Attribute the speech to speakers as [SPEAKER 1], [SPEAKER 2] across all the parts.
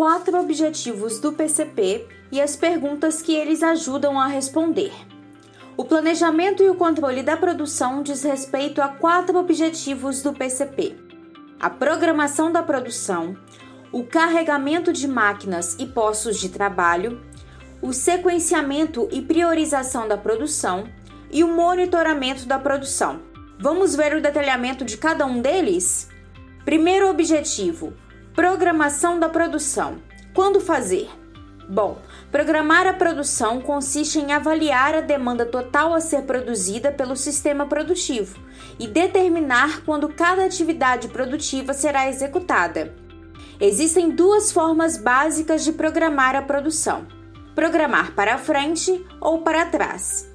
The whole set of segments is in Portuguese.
[SPEAKER 1] quatro objetivos do PCP e as perguntas que eles ajudam a responder. O planejamento e o controle da produção diz respeito a quatro objetivos do PCP: a programação da produção, o carregamento de máquinas e postos de trabalho, o sequenciamento e priorização da produção e o monitoramento da produção. Vamos ver o detalhamento de cada um deles? Primeiro objetivo: programação da produção. Quando fazer? Bom, programar a produção consiste em avaliar a demanda total a ser produzida pelo sistema produtivo e determinar quando cada atividade produtiva será executada. Existem duas formas básicas de programar a produção: programar para frente ou para trás.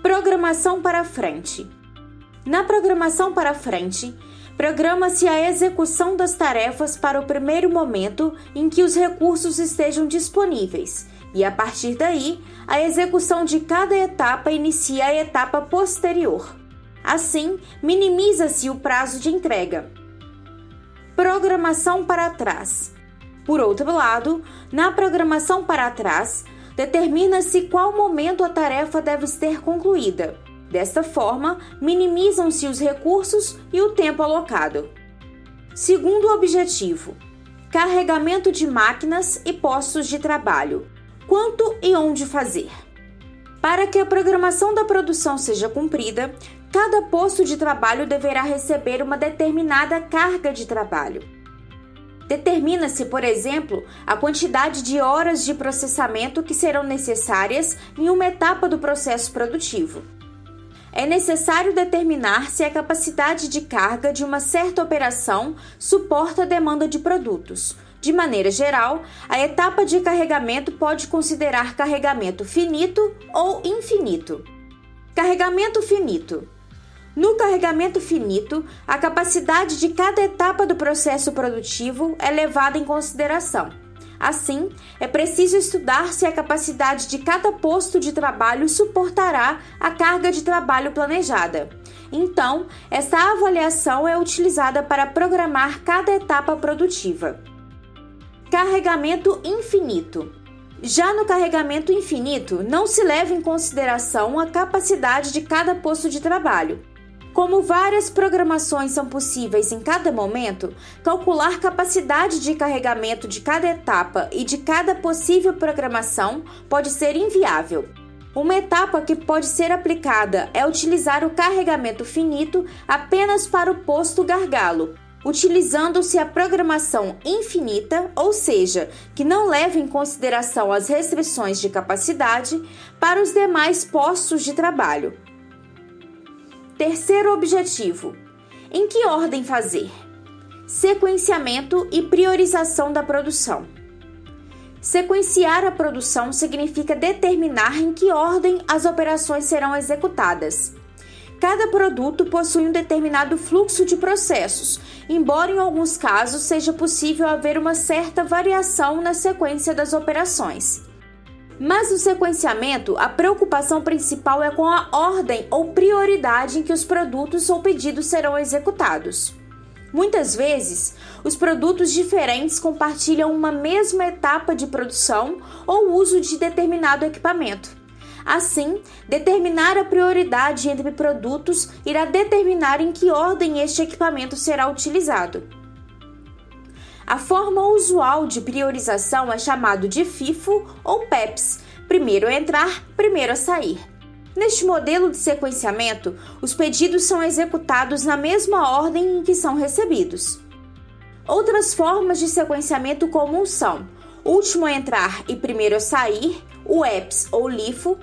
[SPEAKER 1] Programação para frente. Na programação para frente, programa-se a execução das tarefas para o primeiro momento em que os recursos estejam disponíveis, e a partir daí, a execução de cada etapa inicia a etapa posterior. Assim, minimiza-se o prazo de entrega. Programação para trás. Por outro lado, na programação para trás, determina-se qual momento a tarefa deve ser concluída. Desta forma, minimizam-se os recursos e o tempo alocado. Segundo objetivo: carregamento de máquinas e postos de trabalho. Quanto e onde fazer? Para que a programação da produção seja cumprida, cada posto de trabalho deverá receber uma determinada carga de trabalho. Determina-se, por exemplo, a quantidade de horas de processamento que serão necessárias em uma etapa do processo produtivo. É necessário determinar se a capacidade de carga de uma certa operação suporta a demanda de produtos. De maneira geral, a etapa de carregamento pode considerar carregamento finito ou infinito. Carregamento finito no carregamento finito, a capacidade de cada etapa do processo produtivo é levada em consideração. Assim, é preciso estudar se a capacidade de cada posto de trabalho suportará a carga de trabalho planejada. Então, essa avaliação é utilizada para programar cada etapa produtiva. Carregamento infinito. Já no carregamento infinito, não se leva em consideração a capacidade de cada posto de trabalho. Como várias programações são possíveis em cada momento, calcular capacidade de carregamento de cada etapa e de cada possível programação pode ser inviável. Uma etapa que pode ser aplicada é utilizar o carregamento finito apenas para o posto gargalo, utilizando-se a programação infinita, ou seja, que não leva em consideração as restrições de capacidade, para os demais postos de trabalho. Terceiro objetivo: em que ordem fazer? Sequenciamento e priorização da produção. Sequenciar a produção significa determinar em que ordem as operações serão executadas. Cada produto possui um determinado fluxo de processos, embora em alguns casos seja possível haver uma certa variação na sequência das operações. Mas no sequenciamento, a preocupação principal é com a ordem ou prioridade em que os produtos ou pedidos serão executados. Muitas vezes, os produtos diferentes compartilham uma mesma etapa de produção ou uso de determinado equipamento. Assim, determinar a prioridade entre produtos irá determinar em que ordem este equipamento será utilizado. A forma usual de priorização é chamado de FIFO ou PEPS, primeiro a entrar, primeiro a sair. Neste modelo de sequenciamento, os pedidos são executados na mesma ordem em que são recebidos. Outras formas de sequenciamento comum são último a entrar e primeiro a sair, o EPS ou LIFO,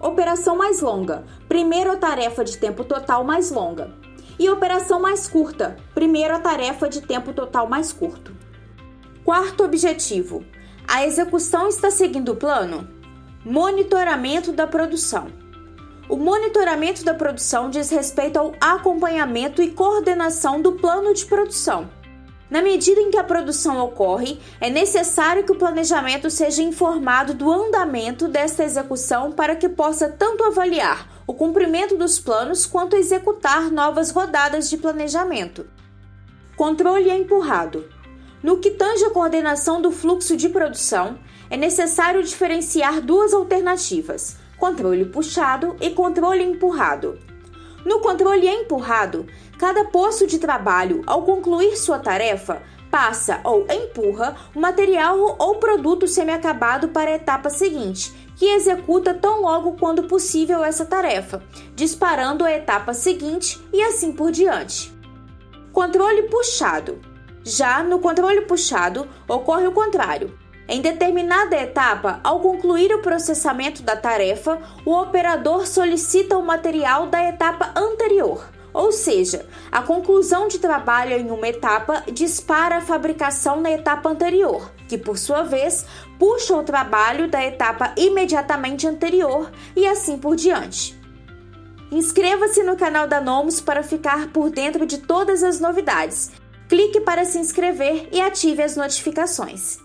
[SPEAKER 1] operação mais longa, primeiro a tarefa de tempo total mais longa, e operação mais curta, primeiro a tarefa de tempo total mais curto. Quarto objetivo: a execução está seguindo o plano? Monitoramento da produção. O monitoramento da produção diz respeito ao acompanhamento e coordenação do plano de produção. Na medida em que a produção ocorre, é necessário que o planejamento seja informado do andamento desta execução para que possa tanto avaliar o cumprimento dos planos quanto executar novas rodadas de planejamento. Controle empurrado. No que tange a coordenação do fluxo de produção, é necessário diferenciar duas alternativas: controle puxado e controle empurrado. No controle empurrado, cada posto de trabalho, ao concluir sua tarefa, passa ou empurra o material ou produto semiacabado para a etapa seguinte, que executa tão logo quando possível essa tarefa, disparando a etapa seguinte e assim por diante. Controle puxado. Já no controle puxado, ocorre o contrário. Em determinada etapa, ao concluir o processamento da tarefa, o operador solicita o material da etapa anterior, ou seja, a conclusão de trabalho em uma etapa dispara a fabricação na etapa anterior, que por sua vez puxa o trabalho da etapa imediatamente anterior e assim por diante. Inscreva-se no canal da Nomus para ficar por dentro de todas as novidades. Clique para se inscrever e ative as notificações.